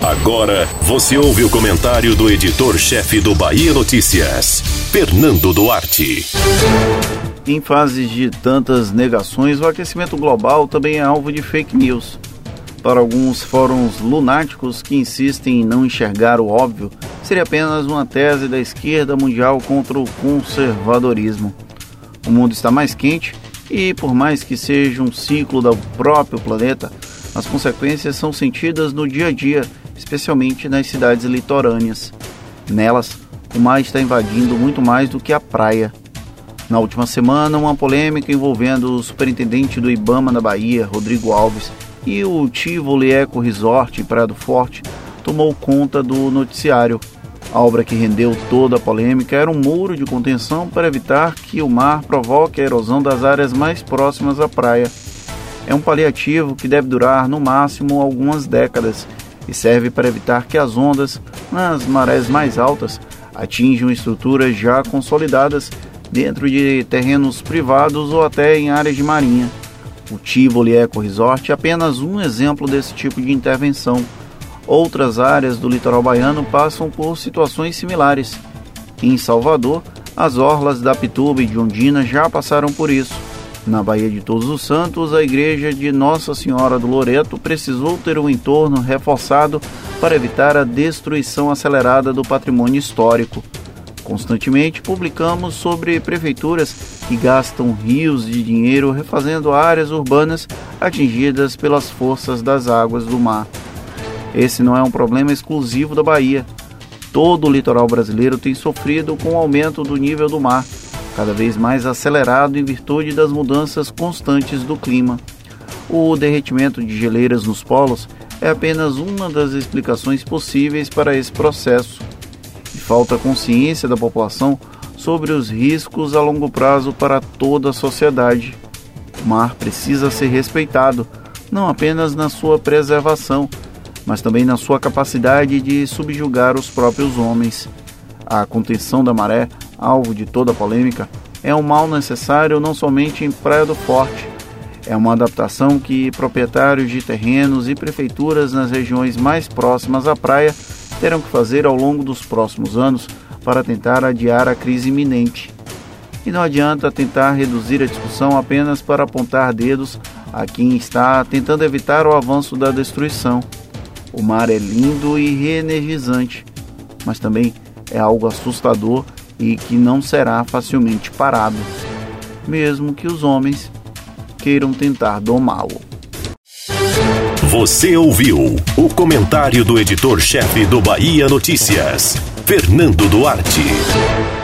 Agora você ouve o comentário do editor-chefe do Bahia Notícias, Fernando Duarte. Em fases de tantas negações, o aquecimento global também é alvo de fake news. Para alguns fóruns lunáticos que insistem em não enxergar o óbvio, seria apenas uma tese da esquerda mundial contra o conservadorismo. O mundo está mais quente e, por mais que seja um ciclo do próprio planeta, as consequências são sentidas no dia a dia, especialmente nas cidades litorâneas. Nelas, o mar está invadindo muito mais do que a praia. Na última semana, uma polêmica envolvendo o superintendente do Ibama na Bahia, Rodrigo Alves, e o Tivoli Eco Resort em Praia do Forte tomou conta do noticiário. A obra que rendeu toda a polêmica era um muro de contenção para evitar que o mar provoque a erosão das áreas mais próximas à praia. É um paliativo que deve durar no máximo algumas décadas e serve para evitar que as ondas, nas marés mais altas, atinjam estruturas já consolidadas dentro de terrenos privados ou até em áreas de marinha. O Tivoli Eco Resort é apenas um exemplo desse tipo de intervenção. Outras áreas do litoral baiano passam por situações similares. Em Salvador, as orlas da Pituba e de Ondina já passaram por isso. Na Baía de Todos os Santos, a igreja de Nossa Senhora do Loreto precisou ter um entorno reforçado para evitar a destruição acelerada do patrimônio histórico. Constantemente publicamos sobre prefeituras que gastam rios de dinheiro refazendo áreas urbanas atingidas pelas forças das águas do mar. Esse não é um problema exclusivo da Bahia. Todo o litoral brasileiro tem sofrido com o aumento do nível do mar, cada vez mais acelerado em virtude das mudanças constantes do clima. O derretimento de geleiras nos polos é apenas uma das explicações possíveis para esse processo falta consciência da população sobre os riscos a longo prazo para toda a sociedade. O mar precisa ser respeitado, não apenas na sua preservação, mas também na sua capacidade de subjugar os próprios homens. A contenção da maré, alvo de toda polêmica, é um mal necessário não somente em Praia do Forte. É uma adaptação que proprietários de terrenos e prefeituras nas regiões mais próximas à praia terão que fazer ao longo dos próximos anos para tentar adiar a crise iminente. E não adianta tentar reduzir a discussão apenas para apontar dedos a quem está tentando evitar o avanço da destruição. O mar é lindo e reenergizante, mas também é algo assustador e que não será facilmente parado, mesmo que os homens queiram tentar domá-lo. Você ouviu o comentário do editor-chefe do Bahia Notícias, Fernando Duarte.